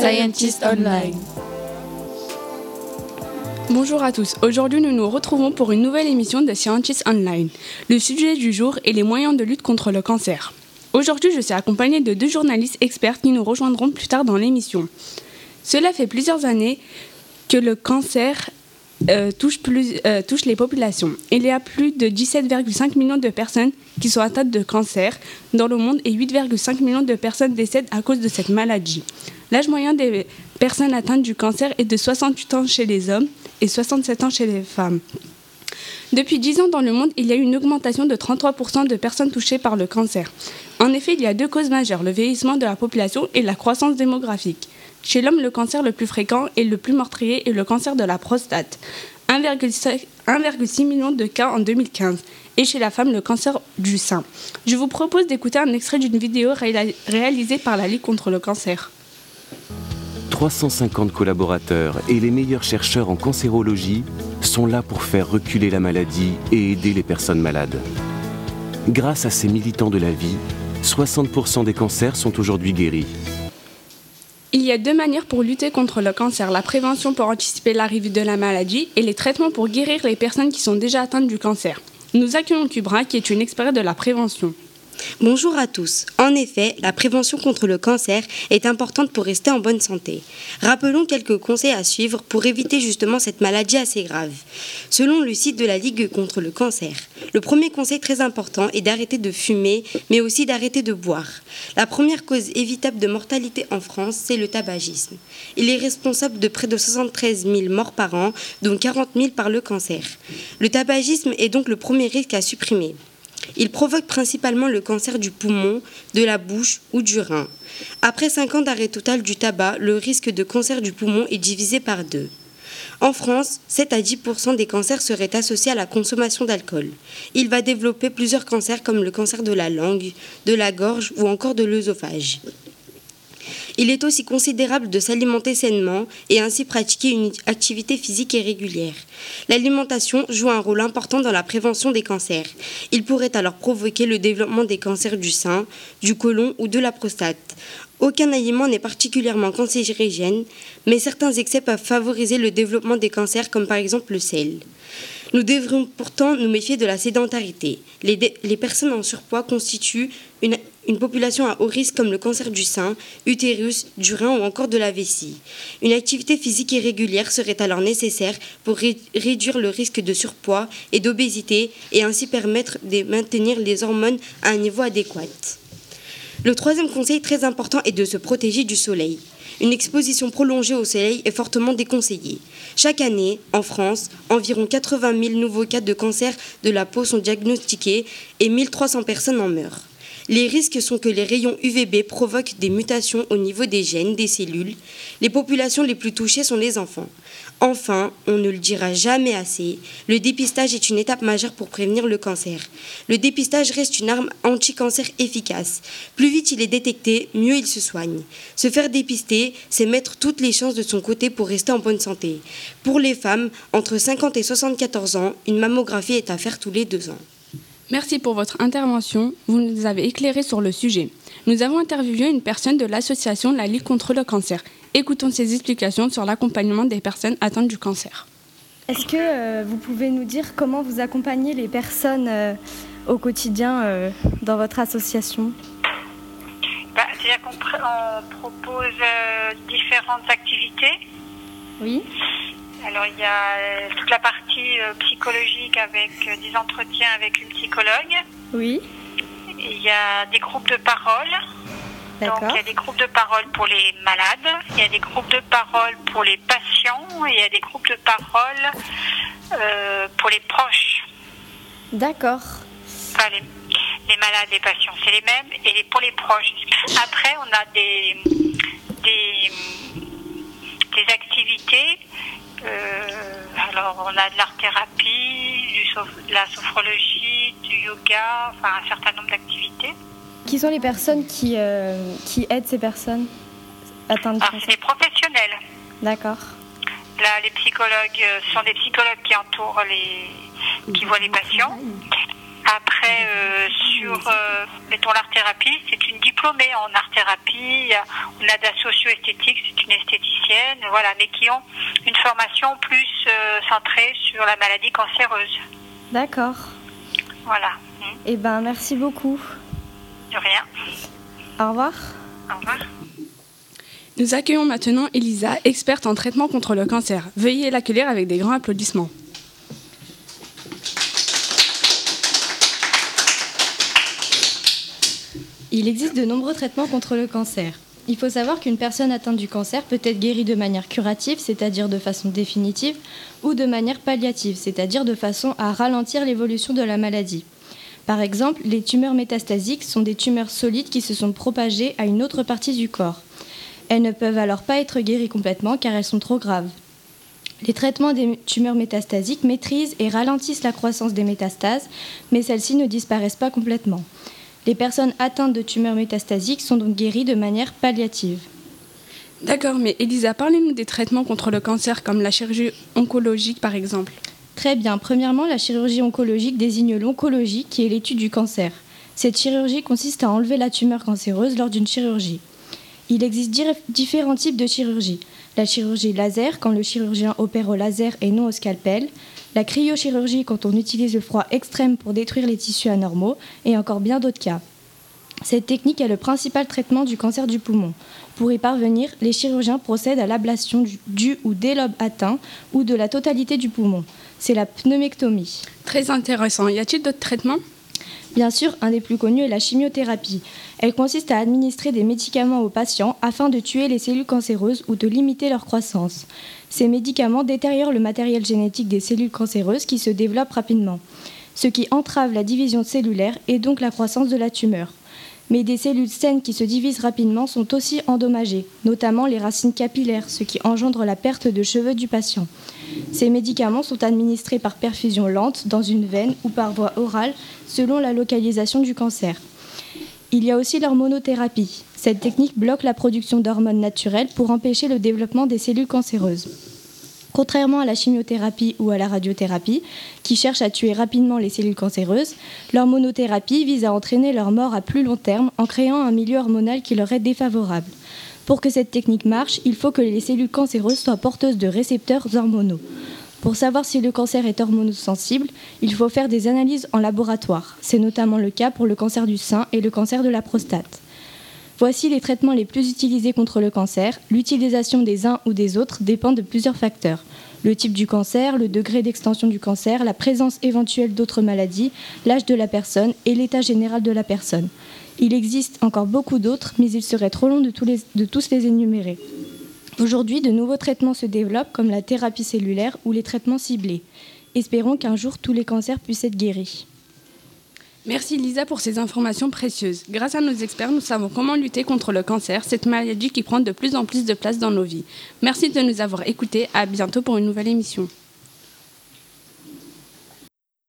Scientist Online. Bonjour à tous. Aujourd'hui, nous nous retrouvons pour une nouvelle émission de Scientist Online. Le sujet du jour est les moyens de lutte contre le cancer. Aujourd'hui, je suis accompagnée de deux journalistes experts qui nous rejoindront plus tard dans l'émission. Cela fait plusieurs années que le cancer euh, euh, touche les populations. Il y a plus de 17,5 millions de personnes qui sont atteintes de cancer dans le monde et 8,5 millions de personnes décèdent à cause de cette maladie. L'âge moyen des personnes atteintes du cancer est de 68 ans chez les hommes et 67 ans chez les femmes. Depuis 10 ans dans le monde, il y a eu une augmentation de 33% de personnes touchées par le cancer. En effet, il y a deux causes majeures, le vieillissement de la population et la croissance démographique. Chez l'homme, le cancer le plus fréquent et le plus meurtrier est le cancer de la prostate. 1,6 million de cas en 2015. Et chez la femme, le cancer du sein. Je vous propose d'écouter un extrait d'une vidéo réalisée par la Ligue contre le cancer. 350 collaborateurs et les meilleurs chercheurs en cancérologie sont là pour faire reculer la maladie et aider les personnes malades. Grâce à ces militants de la vie, 60% des cancers sont aujourd'hui guéris. Il y a deux manières pour lutter contre le cancer, la prévention pour anticiper l'arrivée de la maladie et les traitements pour guérir les personnes qui sont déjà atteintes du cancer. Nous accueillons Kubra qui est une experte de la prévention. Bonjour à tous. En effet, la prévention contre le cancer est importante pour rester en bonne santé. Rappelons quelques conseils à suivre pour éviter justement cette maladie assez grave. Selon le site de la Ligue contre le cancer, le premier conseil très important est d'arrêter de fumer, mais aussi d'arrêter de boire. La première cause évitable de mortalité en France, c'est le tabagisme. Il est responsable de près de 73 000 morts par an, dont 40 000 par le cancer. Le tabagisme est donc le premier risque à supprimer. Il provoque principalement le cancer du poumon, de la bouche ou du rein. Après 5 ans d'arrêt total du tabac, le risque de cancer du poumon est divisé par deux. En France, 7 à 10% des cancers seraient associés à la consommation d'alcool. Il va développer plusieurs cancers comme le cancer de la langue, de la gorge ou encore de l'œsophage. Il est aussi considérable de s'alimenter sainement et ainsi pratiquer une activité physique et régulière. L'alimentation joue un rôle important dans la prévention des cancers. Il pourrait alors provoquer le développement des cancers du sein, du côlon ou de la prostate. Aucun aliment n'est particulièrement cancérigène, mais certains excès peuvent favoriser le développement des cancers comme par exemple le sel. Nous devrions pourtant nous méfier de la sédentarité. Les, personnes en surpoids constituent une, population à haut risque comme le cancer du sein, utérus, du rein ou encore de la vessie. Une activité physique irrégulière serait alors nécessaire pour réduire le risque de surpoids et d'obésité et ainsi permettre de maintenir les hormones à un niveau adéquat. Le troisième conseil très important est de se protéger du soleil. Une exposition prolongée au soleil est fortement déconseillée. Chaque année, en France, environ 80 000 nouveaux cas de cancer de la peau sont diagnostiqués et 1300 personnes en meurent. Les risques sont que les rayons UVB provoquent des mutations au niveau des gènes des cellules. Les populations les plus touchées sont les enfants. Enfin, on ne le dira jamais assez, le dépistage est une étape majeure pour prévenir le cancer. Le dépistage reste une arme anti-cancer efficace. Plus vite il est détecté, mieux il se soigne. Se faire dépister, c'est mettre toutes les chances de son côté pour rester en bonne santé. Pour les femmes, entre 50 et 74 ans, une mammographie est à faire tous les deux ans. Merci pour votre intervention. Vous nous avez éclairé sur le sujet. Nous avons interviewé une personne de l'association La Ligue contre le cancer. Écoutons ses explications sur l'accompagnement des personnes atteintes du cancer. Est-ce que euh, vous pouvez nous dire comment vous accompagnez les personnes euh, au quotidien euh, dans votre association? Bah, C'est-à-dire qu'on propose différentes activités. Oui. Alors il y a toute la partie euh, psychologique avec euh, des entretiens avec une psychologue. Oui. Il y a des groupes de parole. Donc il y a des groupes de parole pour les malades, il y a des groupes de parole pour les patients et il y a des groupes de parole euh, pour les proches. D'accord. Enfin, les, les, malades, les patients, c'est les mêmes et pour les proches. Après, on a des, des, des activités euh, alors, on a de l'art-thérapie, de la sophrologie, du yoga, enfin un certain nombre d'activités. Qui sont les personnes qui, euh, qui aident ces personnes atteintes de ah, C'est les professionnels. D'accord. Là, les psychologues euh, sont des psychologues qui entourent les, qui voient les patients. Après, sur mettons l'art-thérapie, c'est une diplômée en art-thérapie. On a de la socio-esthétique, c'est une esthéticienne, voilà, mais qui ont une formation plus euh, centrée sur la maladie cancéreuse. D'accord. Voilà. Eh ben, merci beaucoup. De rien. Au revoir. Au revoir. Nous accueillons maintenant Elisa, experte en traitement contre le cancer. Veuillez l'accueillir avec des grands applaudissements. Existe de nombreux traitements contre le cancer. Il faut savoir qu'une personne atteinte du cancer peut être guérie de manière curative, c'est-à-dire de façon définitive, ou de manière palliative, c'est-à-dire de façon à ralentir l'évolution de la maladie. Par exemple, les tumeurs métastasiques sont des tumeurs solides qui se sont propagées à une autre partie du corps. Elles ne peuvent alors pas être guéries complètement car elles sont trop graves. Les traitements des tumeurs métastasiques maîtrisent et ralentissent la croissance des métastases, mais celles-ci ne disparaissent pas complètement. Les personnes atteintes de tumeurs métastasiques sont donc guéries de manière palliative. D'accord, mais Elisa, parlez-nous des traitements contre le cancer comme la chirurgie oncologique par exemple. Très bien. Premièrement, la chirurgie oncologique désigne l'oncologie qui est l'étude du cancer. Cette chirurgie consiste à enlever la tumeur cancéreuse lors d'une chirurgie. Il existe différents types de chirurgie. La chirurgie laser, quand le chirurgien opère au laser et non au scalpel. La cryochirurgie, quand on utilise le froid extrême pour détruire les tissus anormaux. Et encore bien d'autres cas. Cette technique est le principal traitement du cancer du poumon. Pour y parvenir, les chirurgiens procèdent à l'ablation du, ou des lobes atteints ou de la totalité du poumon. C'est la pneumectomie. Très intéressant. Y a-t-il d'autres traitements? Bien sûr, un des plus connus est la chimiothérapie. Elle consiste à administrer des médicaments aux patients afin de tuer les cellules cancéreuses ou de limiter leur croissance. Ces médicaments détériorent le matériel génétique des cellules cancéreuses qui se développent rapidement, ce qui entrave la division cellulaire et donc la croissance de la tumeur mais des cellules saines qui se divisent rapidement sont aussi endommagées, notamment les racines capillaires, ce qui engendre la perte de cheveux du patient. Ces médicaments sont administrés par perfusion lente dans une veine ou par voie orale selon la localisation du cancer. Il y a aussi l'hormonothérapie. Cette technique bloque la production d'hormones naturelles pour empêcher le développement des cellules cancéreuses. Contrairement à la chimiothérapie ou à la radiothérapie, qui cherchent à tuer rapidement les cellules cancéreuses, l'hormonothérapie vise à entraîner leur mort à plus long terme en créant un milieu hormonal qui leur est défavorable. Pour que cette technique marche, il faut que les cellules cancéreuses soient porteuses de récepteurs hormonaux. Pour savoir si le cancer est hormonosensible, il faut faire des analyses en laboratoire. C'est notamment le cas pour le cancer du sein et le cancer de la prostate. Voici les traitements les plus utilisés contre le cancer. L'utilisation des uns ou des autres dépend de plusieurs facteurs. Le type du cancer, le degré d'extension du cancer, la présence éventuelle d'autres maladies, l'âge de la personne et l'état général de la personne. Il existe encore beaucoup d'autres, mais il serait trop long de, tous les énumérer. Aujourd'hui, de nouveaux traitements se développent comme la thérapie cellulaire ou les traitements ciblés. Espérons qu'un jour tous les cancers puissent être guéris. Merci Lisa pour ces informations précieuses. Grâce à nos experts, nous savons comment lutter contre le cancer, cette maladie qui prend de plus en plus de place dans nos vies. Merci de nous avoir écoutés. À bientôt pour une nouvelle émission.